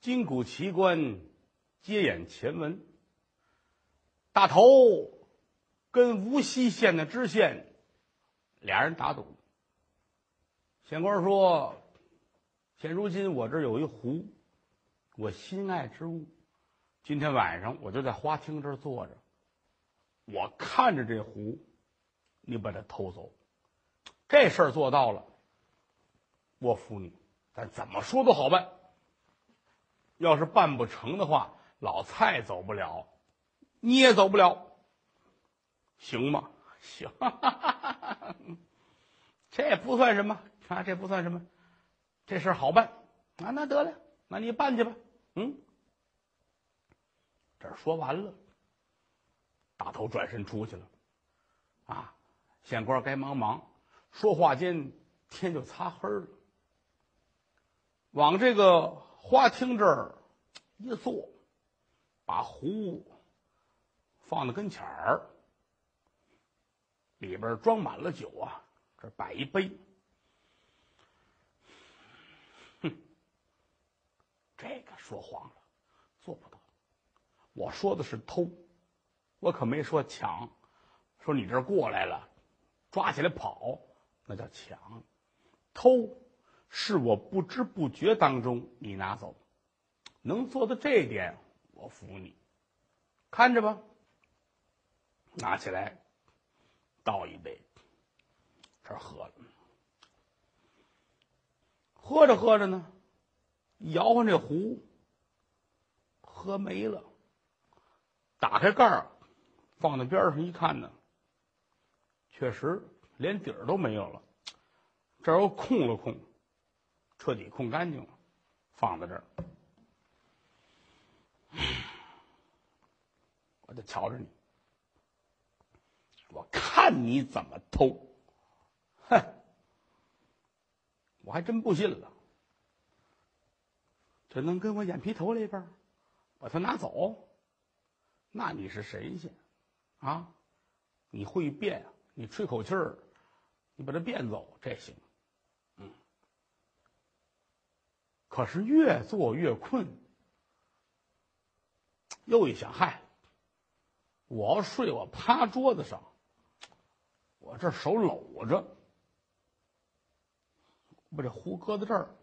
金谷奇观，接演前文。大头跟无锡县的知县俩人打赌。县官说：“现如今我这有一壶，我心爱之物，今天晚上我就在花厅这儿坐着，我看着这壶，你把它偷走。这事儿做到了，我服你。但怎么说都好办。”要是办不成的话，老蔡走不了，你也走不了，行吗？行，这也不算什么啊，这不算什么，这事好办啊。那得了，那你办去吧。嗯，这说完了，大头转身出去了。啊，县官该忙忙，说话间天就擦黑了，往这个。花厅这儿一坐，把壶放在跟前儿，里边装满了酒啊，这摆一杯。哼，这个说谎了，做不到。我说的是偷，我可没说抢。说你这过来了，抓起来跑，那叫抢。偷。是我不知不觉当中你拿走，能做到这一点，我服你。看着吧，拿起来倒一杯，这喝了。喝着喝着呢，摇晃这壶，喝没了。打开盖儿，放在边上一看呢，确实连底儿都没有了，这又空了空。彻底空干净了，放在这儿，我就瞧着你，我看你怎么偷，哼，我还真不信了，这能跟我眼皮头里边把它拿走？那你是神仙啊？你会变？你吹口气儿，你把它变走，这行。可是越做越困，又一想，嗨，我要睡，我趴桌子上，我这手搂着，把这壶搁在这儿，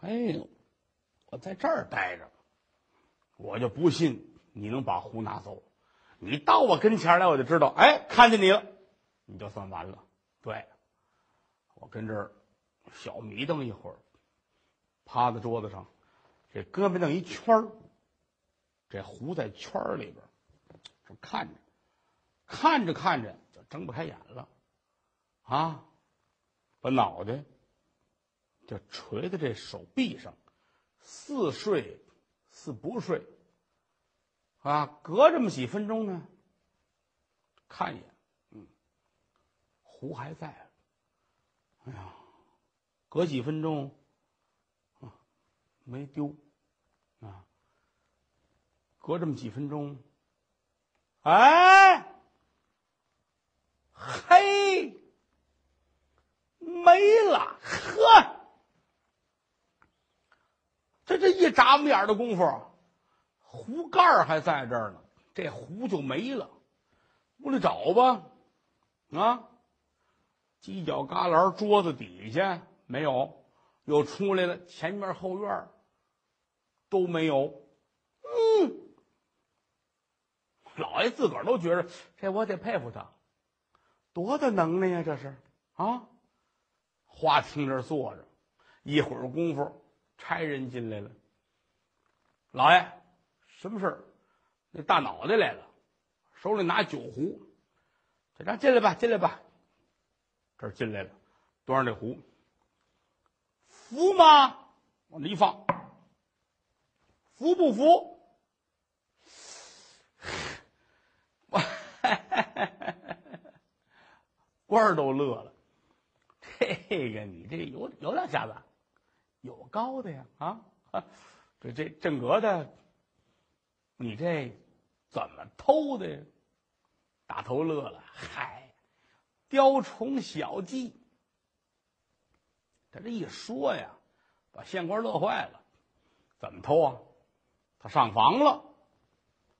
哎呦，我在这儿待着，我就不信你能把壶拿走。你到我跟前来，我就知道，哎，看见你了，你就算完了。对，我跟这儿小迷瞪一会儿。趴在桌子上，这胳膊弄一圈儿，这壶在圈儿里边，这看着，看着看着就睁不开眼了，啊，把脑袋就垂在这手臂上，似睡似不睡，啊，隔这么几分钟呢，看一眼，嗯，壶还在，哎呀，隔几分钟。没丢，啊！隔这么几分钟，哎，嘿，没了！呵，这这一眨巴眼的功夫，壶盖还在这儿呢，这壶就没了。屋里找吧，啊，犄角旮旯、桌子底下没有，又出来了，前面后院都没有，嗯，老爷自个儿都觉着这我得佩服他，多大能耐呀！这是啊，花厅这坐着，一会儿功夫，差人进来了。老爷，什么事儿？那大脑袋来了，手里拿酒壶，这让进来吧，进来吧。这儿进来了，端上这壶，服吗？往这一放。服不服？官儿都乐了。这个你这有有两下子，有高的呀啊！这这正格的，你这怎么偷的呀？大头乐了，嗨，雕虫小技。他这一说呀，把县官乐坏了。怎么偷啊？他上房了，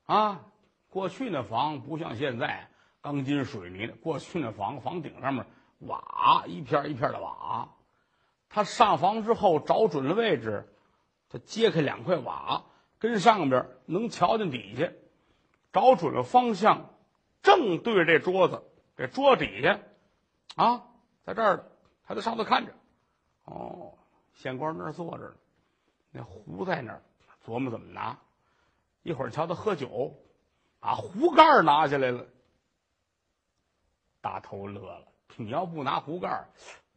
啊，过去那房不像现在钢筋水泥的，过去那房房顶上面瓦一片一片的瓦。他上房之后找准了位置，他揭开两块瓦，跟上边能瞧见底下，找准了方向，正对着这桌子，这桌底下，啊，在这儿，他在上头看着，哦，县官那儿坐着呢，那壶在那儿，琢磨怎么拿，一会儿瞧他喝酒，把壶盖拿下来了，大头乐了，你要不拿壶盖，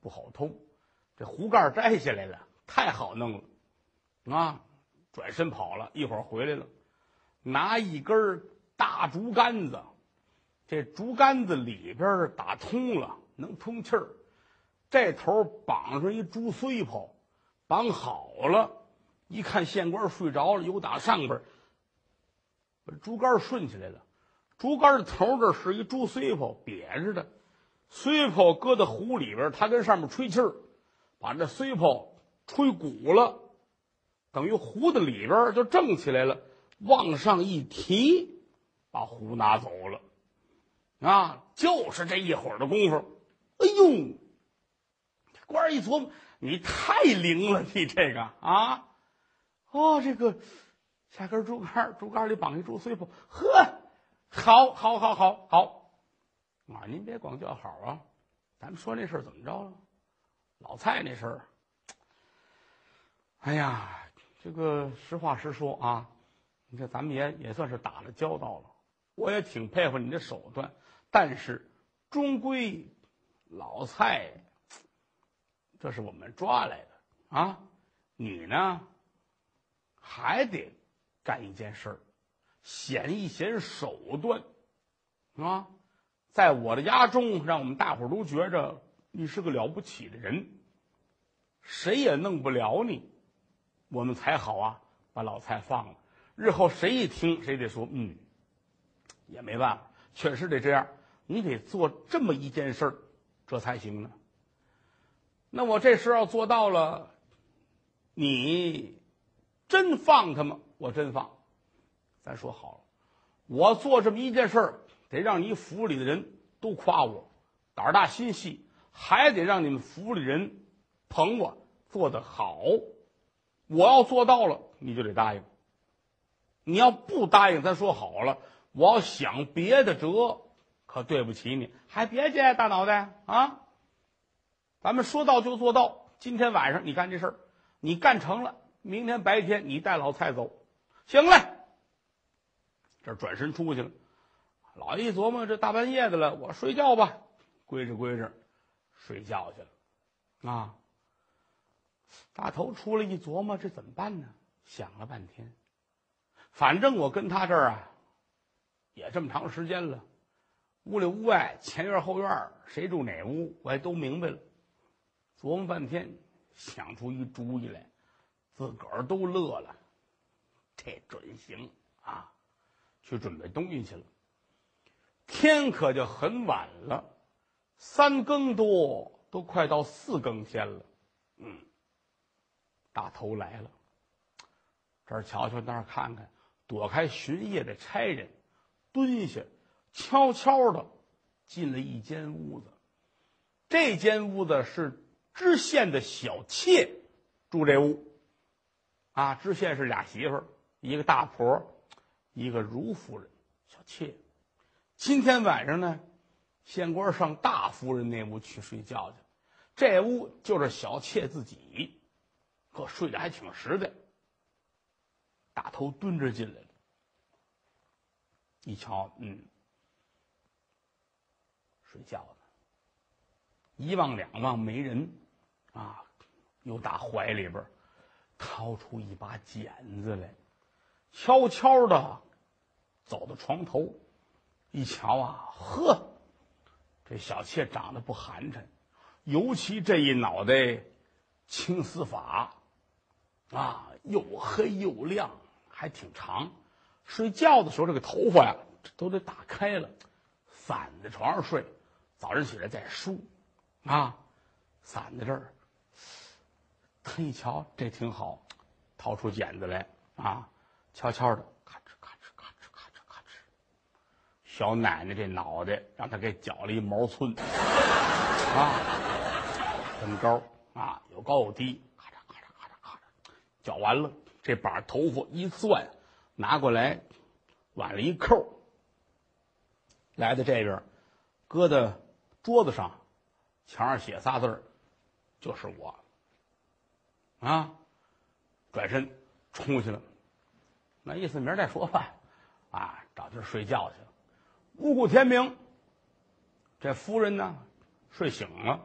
不好偷。这壶盖摘下来了，太好弄了，啊！转身跑了一会儿回来了，拿一根大竹竿子，这竹竿子里边打通了，能通气儿。这头绑上一竹碎炮，绑好了。一看县官睡着了，有打上边把竹竿顺起来了。竹竿的头这是一竹碎炮，瘪着的，碎炮搁在壶里边，他跟上面吹气儿。把这碎炮吹鼓了，等于壶的里边就正起来了，往上一提，把壶拿走了，啊，就是这一会儿的功夫，哎呦，官儿一琢磨，你太灵了，你这个啊，哦，这个下根竹竿，竹竿里绑一竹碎炮，呵，好，好，好，好，好，啊，您别光叫好啊，咱们说那事儿怎么着了？老蔡那事儿，哎呀，这个实话实说啊，你看咱们也也算是打了交道了，我也挺佩服你的手段，但是终归老蔡，这是我们抓来的啊，你呢？还得干一件事儿，显一显手段啊，在我的家中，让我们大伙都觉着。你是个了不起的人，谁也弄不了你，我们才好啊！把老蔡放了，日后谁一听，谁得说，嗯，也没办法，确实得这样。你得做这么一件事儿，这才行呢。那我这事要做到了，你真放他吗？我真放。咱说好了，我做这么一件事儿，得让你府里的人都夸我，胆大心细。还得让你们府里人捧我做得好，我要做到了，你就得答应。你要不答应，咱说好了，我要想别的辙，可对不起你。还别介，大脑袋啊！咱们说到就做到。今天晚上你干这事儿，你干成了，明天白天你带老蔡走，行了。这转身出去了。老一琢磨，这大半夜的了，我睡觉吧，归着归着。睡觉去了，啊！大头出来一琢磨，这怎么办呢？想了半天，反正我跟他这儿啊，也这么长时间了，屋里屋外、前院后院，谁住哪屋，我也都明白了。琢磨半天，想出一主意来，自个儿都乐了。这准行啊！去准备东西去了。天可就很晚了。三更多，都快到四更天了。嗯，大头来了，这儿瞧瞧，那儿看看，躲开巡夜的差人，蹲下，悄悄的进了一间屋子。这间屋子是知县的小妾住这屋。啊，知县是俩媳妇儿，一个大婆，一个如夫人，小妾。今天晚上呢？县官上大夫人那屋去睡觉去，这屋就是小妾自己，可睡得还挺实在。大头蹲着进来了，一瞧，嗯，睡觉呢。一望两望没人，啊，又打怀里边掏出一把剪子来，悄悄的走到床头，一瞧啊，呵。这小妾长得不寒碜，尤其这一脑袋青丝发，啊，又黑又亮，还挺长。睡觉的时候，这个头发呀都得打开了，散在床上睡。早上起来再梳，啊，散在这儿。他一瞧，这挺好，掏出剪子来，啊，悄悄的，咔哧咔哧咔哧咔哧咔哧，小奶奶这脑袋让他给绞了一毛寸啊，这么高啊，有高有低，咔嚓咔嚓咔嚓咔嚓，绞完了，这把头发一攥，拿过来，挽了一扣，来到这边，搁在桌子上，墙上写仨字儿，就是我。啊，转身冲去了，那意思明儿再说吧，啊，找地儿睡觉去了。五谷天明，这夫人呢睡醒了，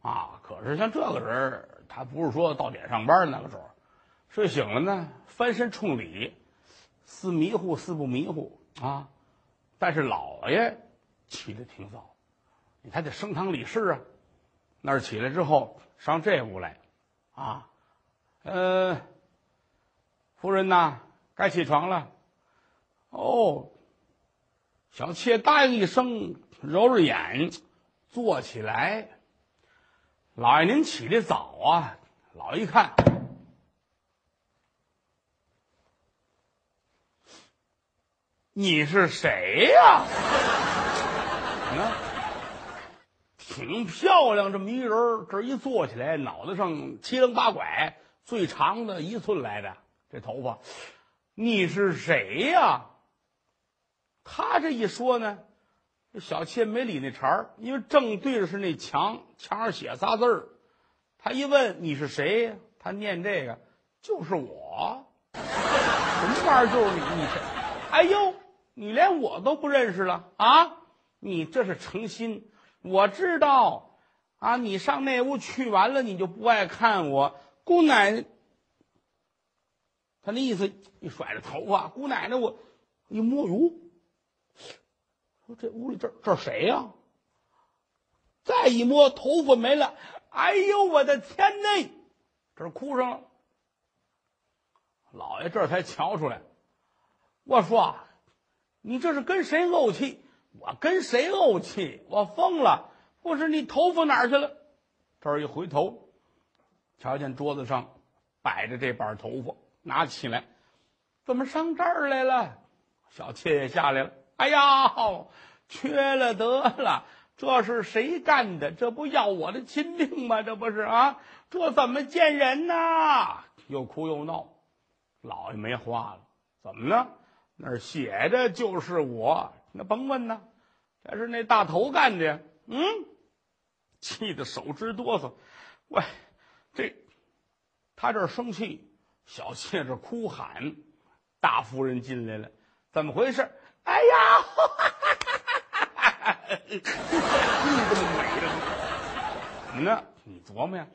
啊，可是像这个人他不是说到点上班那个时候，睡醒了呢，翻身冲里，似迷糊似不迷糊。啊，但是老爷起来挺早，你还得升堂理事啊，那儿起来之后上这屋来，啊。呃，夫人呐，该起床了。哦，小妾答应一声，揉揉眼，坐起来。老爷您起的早啊！老爷一看，你是谁呀？啊，挺漂亮，这么一人，这一坐起来，脑袋上七棱八拐。最长的一寸来的这头发，你是谁呀？他这一说呢，这小妾没理那茬儿，因为正对着是那墙，墙上写仨字儿。他一问你是谁，他念这个就是我，什么玩意儿就是你？你谁？哎呦，你连我都不认识了啊？你这是诚心？我知道啊，你上那屋去完了，你就不爱看我。姑奶奶，他那意思一甩着头发，姑奶奶，我一摸，哟，说这屋里这这谁呀？再一摸，头发没了，哎呦，我的天呐，这哭上了。老爷这才瞧出来，我说，你这是跟谁怄气？我跟谁怄气？我疯了！不是你头发哪去了？这一回头。瞧见桌子上摆着这把头发，拿起来，怎么上这儿来了？小妾也下来了。哎呀，缺了德了！这是谁干的？这不要我的亲命吗？这不是啊？这怎么见人呐？又哭又闹，老爷没话了。怎么呢？那儿写着就是我，那甭问呢，这是那大头干的。嗯，气得手直哆嗦。喂。这，他这生气，小妾这哭喊，大夫人进来了，怎么回事？哎呀，你这么美了，怎么呢？你琢磨呀，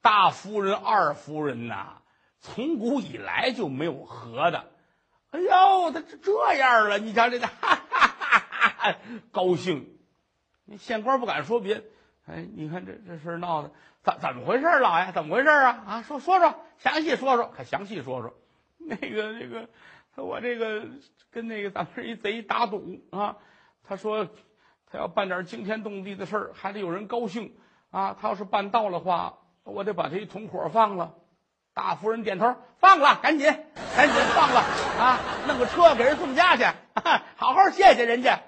大夫人、二夫人呐，从古以来就没有和的。哎呦，他这这样了，你瞧这个，哈哈哈哈高兴。那县官不敢说别，哎，你看这这事闹的。怎怎么回事，老爷？怎么回事啊？啊，说说说，详细说说，可详细说说。那个那个，我这个跟那个咱们一贼打赌啊。他说他要办点惊天动地的事儿，还得有人高兴啊。他要是办到了话，我得把他一同伙放了。大夫人点头，放了，赶紧赶紧放了啊！弄个车给人送家去，好好谢谢人家。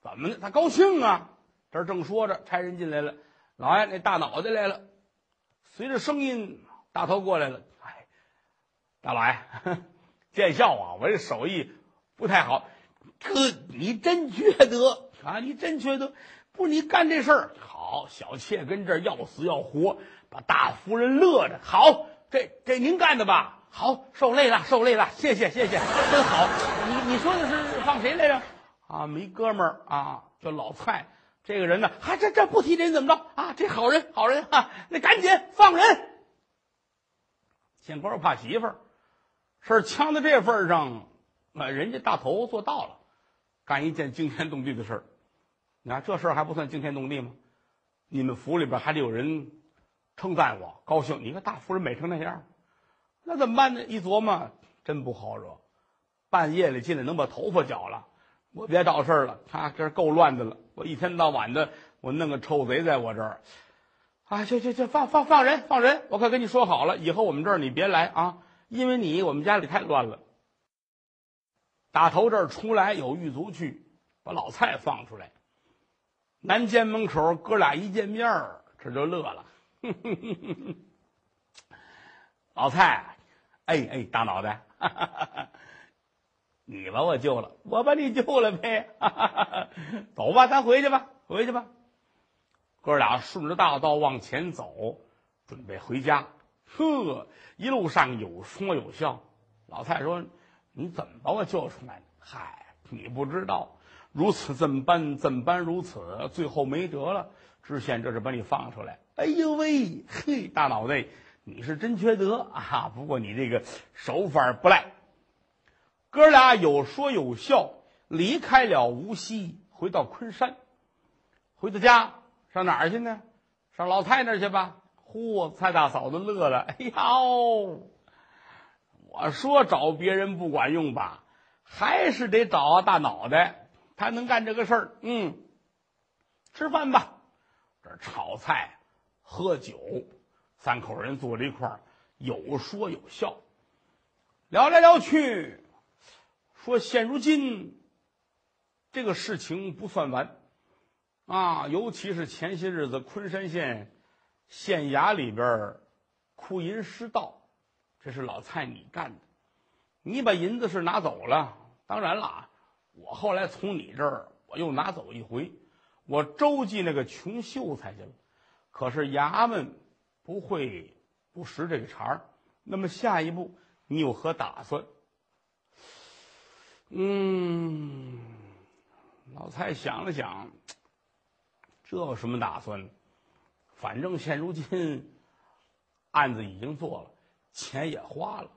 怎么的？他高兴啊！这正说着，差人进来了。老爷，那大脑袋来了，随着声音，大头过来了。哎，大老爷，见笑啊！我这手艺不太好，哥，你真缺德啊！你真缺德，不是你干这事儿好。小妾跟这儿要死要活，把大夫人乐着。好，这这您干的吧？好，受累了，受累了，谢谢谢谢，真好。你你说的是放谁来着？啊，没哥们儿啊，叫老蔡。这个人呢，还这这不提这人怎么着啊？这好人好人啊，那赶紧放人。县官怕媳妇儿，事儿呛到这份儿上，那，人家大头做到了，干一件惊天动地的事儿。你看这事儿还不算惊天动地吗？你们府里边还得有人称赞我，高兴。你看大夫人美成那样，那怎么办呢？一琢磨，真不好惹。半夜里进来能把头发绞了。我别找事儿了，啊，这够乱的了。我一天到晚的，我弄个臭贼在我这儿，啊，去去去，放放放人，放人！我可跟你说好了，以后我们这儿你别来啊，因为你我们家里太乱了。打头这儿出来有狱卒去，把老蔡放出来。南监门口哥俩一见面儿，这就乐了。老蔡，哎哎，大脑袋，哈哈哈哈你把我救了，我把你救了呗。走吧，咱回去吧，回去吧。哥俩顺着大道往前走，准备回家。呵，一路上有说有笑。老蔡说：“你怎么把我救出来的？嗨，你不知道。”如此这般，这般如此，最后没辙了。知县这是把你放出来。哎呦喂，嘿，大脑袋，你是真缺德啊！不过你这个手法不赖。哥俩有说有笑，离开了无锡，回到昆山，回到家上哪儿去呢？上老太那儿去吧。嚯，蔡大嫂子乐了。哎呦，我说找别人不管用吧，还是得找大脑袋。他能干这个事儿，嗯，吃饭吧，这炒菜、喝酒，三口人坐在一块儿，有说有笑，聊来聊去，说现如今这个事情不算完啊，尤其是前些日子昆山县县衙里边库银失盗，这是老蔡你干的，你把银子是拿走了，当然了。我后来从你这儿，我又拿走一回，我周济那个穷秀才去了。可是衙门不会不识这个茬儿。那么下一步你有何打算？嗯，老蔡想了想，这有什么打算？反正现如今案子已经做了，钱也花了，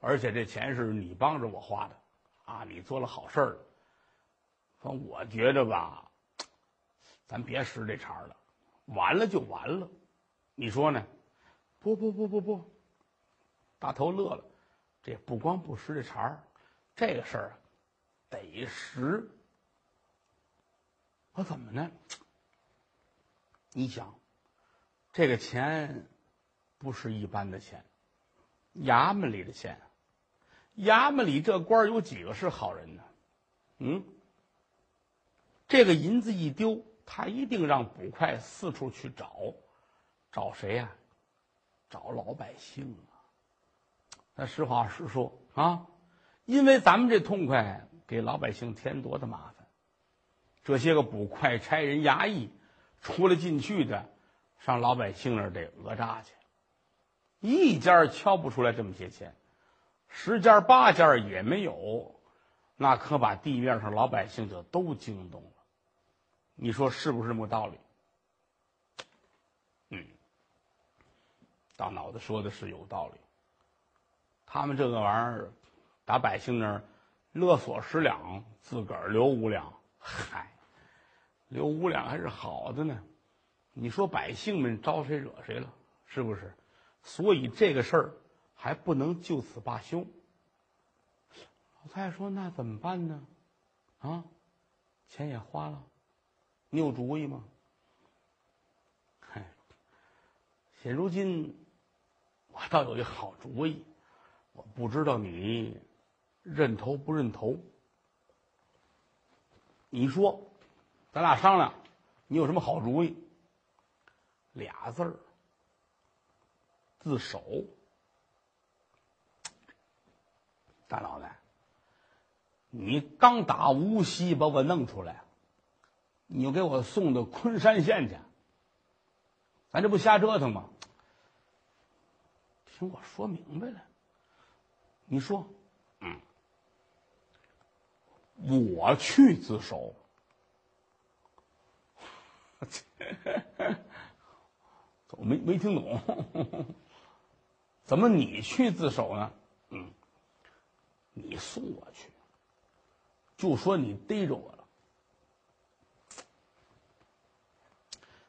而且这钱是你帮着我花的。啊，你做了好事儿，说我觉着吧，咱别使这茬了，完了就完了，你说呢？不不不不不，大头乐了，这不光不使这茬儿，这个事儿啊得使。我怎么呢？你想，这个钱不是一般的钱，衙门里的钱。衙门里这官有几个是好人呢？嗯，这个银子一丢，他一定让捕快四处去找，找谁呀？找老百姓啊！那实话实说啊，因为咱们这痛快，给老百姓添多大麻烦。这些个捕快、差人、衙役，出来进去的，上老百姓那儿得讹诈去，一家敲不出来这么些钱。十家八家也没有，那可把地面上老百姓就都惊动了。你说是不是这么个道理？嗯，大脑子说的是有道理。他们这个玩意儿，打百姓那儿勒索十两，自个儿留五两，嗨，留五两还是好的呢。你说百姓们招谁惹谁了？是不是？所以这个事儿。还不能就此罢休。老太太说：“那怎么办呢？啊，钱也花了，你有主意吗？”嗨，现如今我倒有一好主意，我不知道你认头不认头。你说，咱俩商量，你有什么好主意？俩字儿，自首。大脑袋，你刚打无锡把我弄出来，你又给我送到昆山县去，咱这不瞎折腾吗？听我说明白了，你说，嗯，我去自首，我 没没听懂，怎么你去自首呢？嗯。你送我去，就说你逮着我了，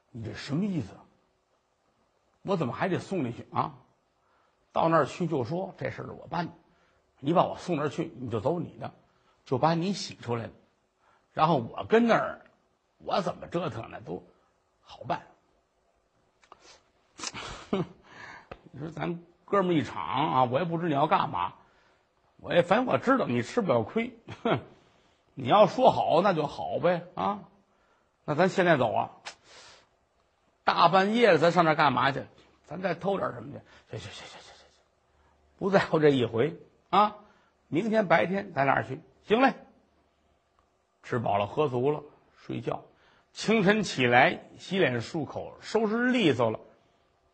你这什么意思？我怎么还得送你去啊？到那儿去就说这事儿我办的，你把我送那儿去，你就走你的，就把你洗出来了，然后我跟那儿，我怎么折腾呢都好办。哼，你说咱哥们一场啊，我也不知你要干嘛。我也反正我知道你吃不了亏，哼，你要说好那就好呗啊，那咱现在走啊，大半夜的咱上那干嘛去？咱再偷点什么去？行行行行行行行，不在乎这一回啊！明天白天咱俩去？行嘞。吃饱了喝足了，睡觉。清晨起来洗脸漱口，收拾利索了，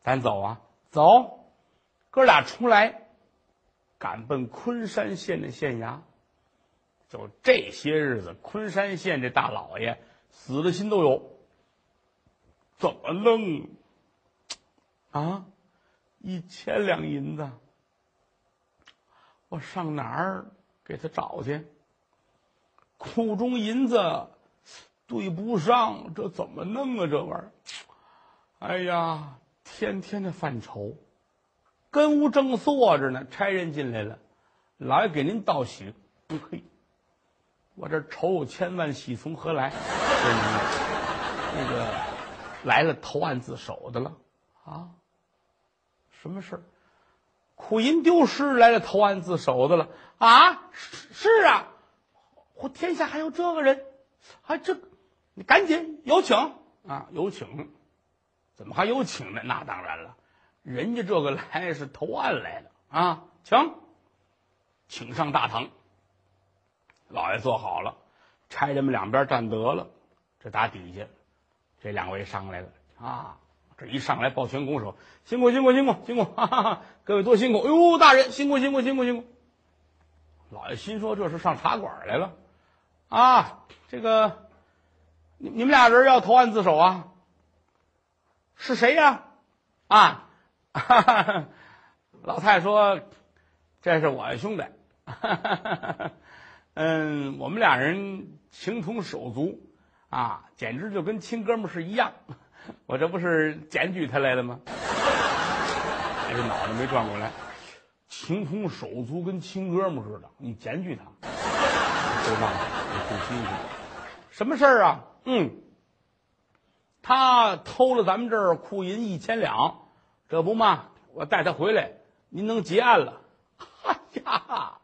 咱走啊！走，哥俩出来，赶奔昆山县的县衙。就这些日子，昆山县这大老爷死的心都有。怎么弄？啊，一千两银子，我上哪儿给他找去？库中银子对不上，这怎么弄啊？这玩意儿，哎呀，天天的犯愁。跟屋正坐着呢，差人进来了，老爷给您道喜。嘿，我这愁千万，喜从何来？那个来了投案自首的了啊？什么事儿？库银丢失来了投案自首的了啊？是啊。我天下还有这个人，还这，你赶紧有请啊！有请，怎么还有请呢？那当然了，人家这个来是投案来的啊！请，请上大堂。老爷坐好了，差人们两边站得了。这打底下，这两位上来了啊！这一上来抱拳拱手，辛苦辛苦辛苦辛苦！哈哈，各位多辛苦！哎呦，大人辛苦辛苦辛苦辛苦！老爷心说这是上茶馆来了。啊，这个，你你们俩人要投案自首啊？是谁呀？啊，哈 哈老太说，这是我兄弟。嗯，我们俩人情同手足啊，简直就跟亲哥们是一样。我这不是检举他来的吗？还是脑袋没转过来，情同手足跟亲哥们似的，你检举他，知道吗？挺新鲜，什么事儿啊？嗯，他偷了咱们这儿库银一千两，这不嘛，我带他回来，您能结案了？哎呀，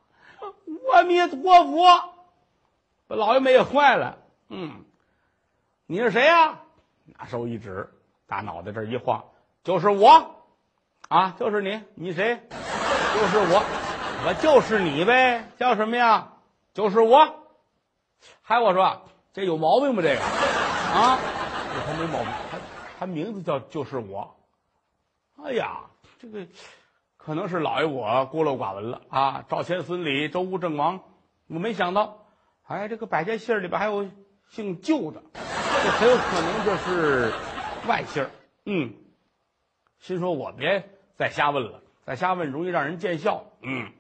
阿弥陀佛，把老爷们也坏了。嗯，你是谁呀？拿手一指，大脑袋这一晃，就是我，啊，就是你，你谁？就是我，我就是你呗，叫什么呀？就是我。还我说这有毛病吗？这个啊，这他没毛病，他他名字叫就是我。哎呀，这个可能是老爷我孤陋寡闻了啊！赵钱孙李周吴郑王，我没想到，哎，这个百家姓里边还有姓旧的，这很有可能这是外姓嗯，心说我别再瞎问了，再瞎问容易让人见笑。嗯，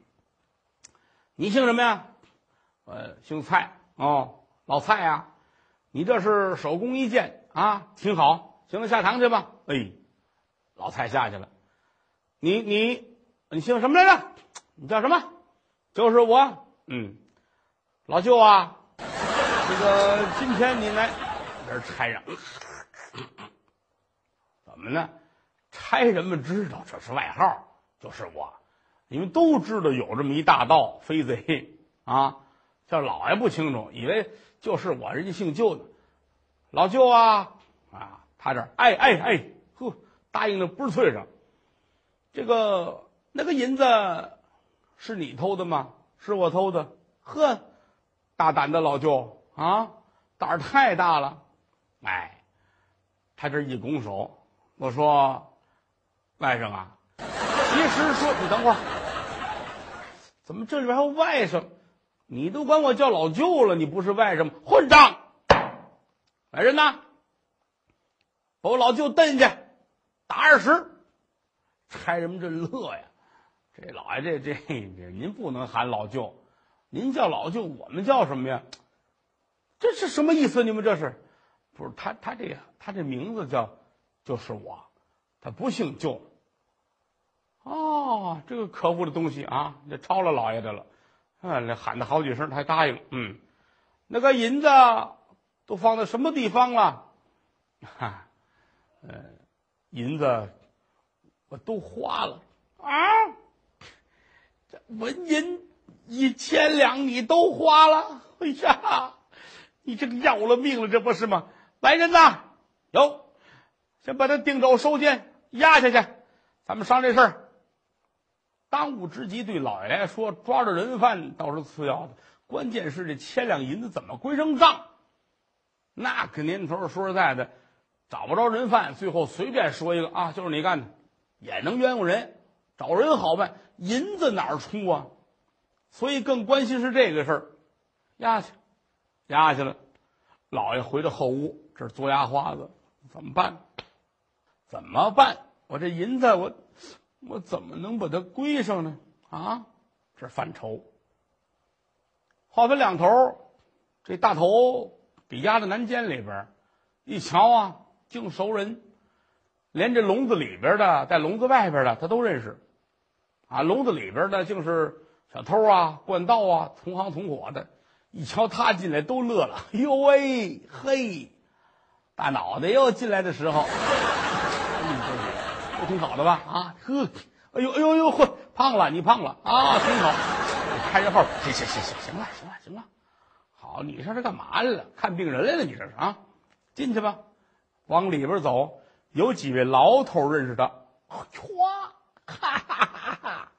你姓什么呀？呃，姓蔡。哦，老蔡呀，你这是手工一件啊，挺好。行了，下堂去吧。哎，老蔡下去了。你你你姓什么来着？你叫什么？就是我。嗯，老舅啊，这个今天你来这差人，怎么呢？差人们知道这是外号，就是我，你们都知道有这么一大盗飞贼啊。叫老爷不清楚，以为就是我，人家姓舅的，老舅啊啊，他这哎哎哎，呵，答应的不是脆上。这个那个银子是你偷的吗？是我偷的。呵，大胆的老舅啊，胆儿太大了。哎，他这一拱手，我说外甥啊，其实说你等会儿，怎么这里边还有外甥？你都管我叫老舅了，你不是外甥吗？混账！来人呐，把我老舅蹬去，打二十。差人们这乐呀，这老爷这这这，您不能喊老舅，您叫老舅，我们叫什么呀？这是什么意思？你们这是？不是他他这他这名字叫就是我，他不姓舅。哦，这个可恶的东西啊，这抄了老爷的了。啊，那喊他好几声，他还答应。嗯，那个银子都放在什么地方了？哈，呃，银子我都花了啊。这纹银一千两你都花了？哎呀，你这个要了命了，这不是吗？来人呐，有，先把他定州收监押下去，咱们商这事儿。当务之急对老爷来说，抓着人犯倒是次要的，关键是这千两银子怎么归上账？那个年头，说实在的，找不着人犯，最后随便说一个啊，就是你干的，也能冤枉人。找人好办，银子哪儿出啊？所以更关心是这个事儿，押去，押去了。老爷回到后屋，这是做牙花子，怎么办？怎么办？我这银子，我我怎么能把它归上呢？啊，这犯愁。话分两头，这大头给押到南监里边一瞧啊，净熟人，连这笼子里边的，在笼子外边的，他都认识。啊，笼子里边的竟是小偷啊、惯盗啊、同行同伙的，一瞧他进来都乐了。哎呦喂，嘿，大脑袋又进来的时候，都挺好的吧？啊，呵，哎呦哎呦呦，嚯，胖了，你胖了啊，挺好。开着号，行行行行，行了行了行了，好，你上这干嘛来了？看病人来了？你这是啊？进去吧，往里边走，有几位牢头认识他，唰。哈哈哈哈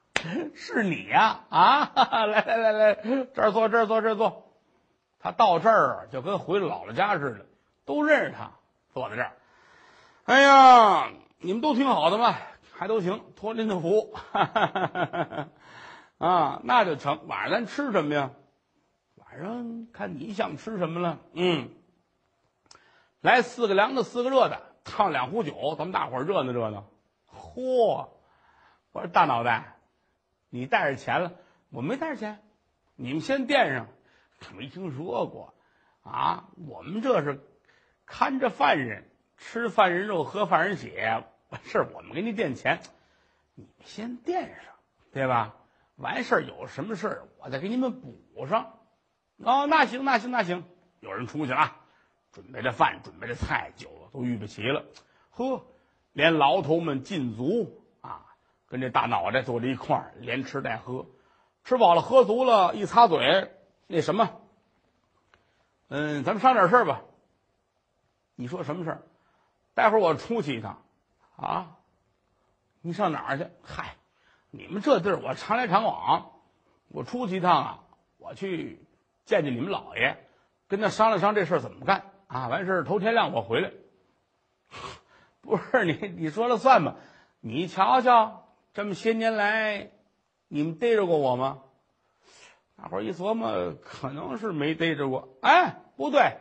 是你呀！啊，来来来来，这儿坐，这儿坐，这儿坐。他到这儿就跟回了姥姥家似的，都认识他，坐在这儿。哎呀，你们都挺好的嘛，还都行，托您的福。啊，那就成。晚上咱吃什么呀？晚上看你想吃什么了。嗯，来四个凉的，四个热的，烫两壶酒，咱们大伙儿热闹热闹。嚯！我说大脑袋，你带着钱了？我没带着钱，你们先垫上。没听说过啊？我们这是看着犯人，吃犯人肉，喝犯人血。完事儿我们给你垫钱，你们先垫上，对吧？完事儿有什么事儿，我再给你们补上。哦，那行，那行，那行。有人出去了，准备着饭，准备着菜，酒都预备齐了。呵，连牢头们禁足啊。跟这大脑袋坐在一块儿，连吃带喝，吃饱了喝足了，一擦嘴，那什么，嗯，咱们商量点事儿吧。你说什么事儿？待会儿我出去一趟，啊，你上哪儿去？嗨，你们这地儿我常来常往，我出去一趟啊，我去见见你们老爷，跟他商量商量这事怎么干啊？完事儿头天亮我回来。不是你你说了算吧？你瞧瞧。这么些年来，你们逮着过我吗？大伙儿一琢磨，可能是没逮着过。哎，不对，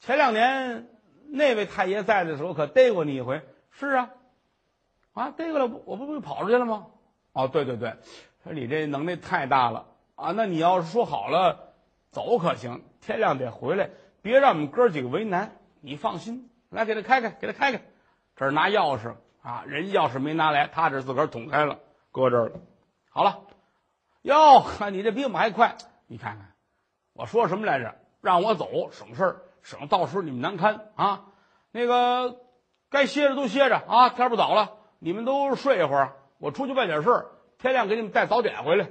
前两年那位太爷在的时候，可逮过你一回。是啊，啊，逮过了，我不不跑出去了吗？哦，对对对，说你这能耐太大了啊！那你要是说好了走可行，天亮得回来，别让我们哥几个为难。你放心，来给他开开，给他开开。这儿拿钥匙。啊，人钥匙没拿来，他这自个儿捅开了，搁这儿了。好了，哟，你这比我们还快。你看看，我说什么来着？让我走，省事儿，省到时候你们难堪啊。那个该歇着都歇着啊，天不早了，你们都睡一会儿。我出去办点事儿，天亮给你们带早点回来。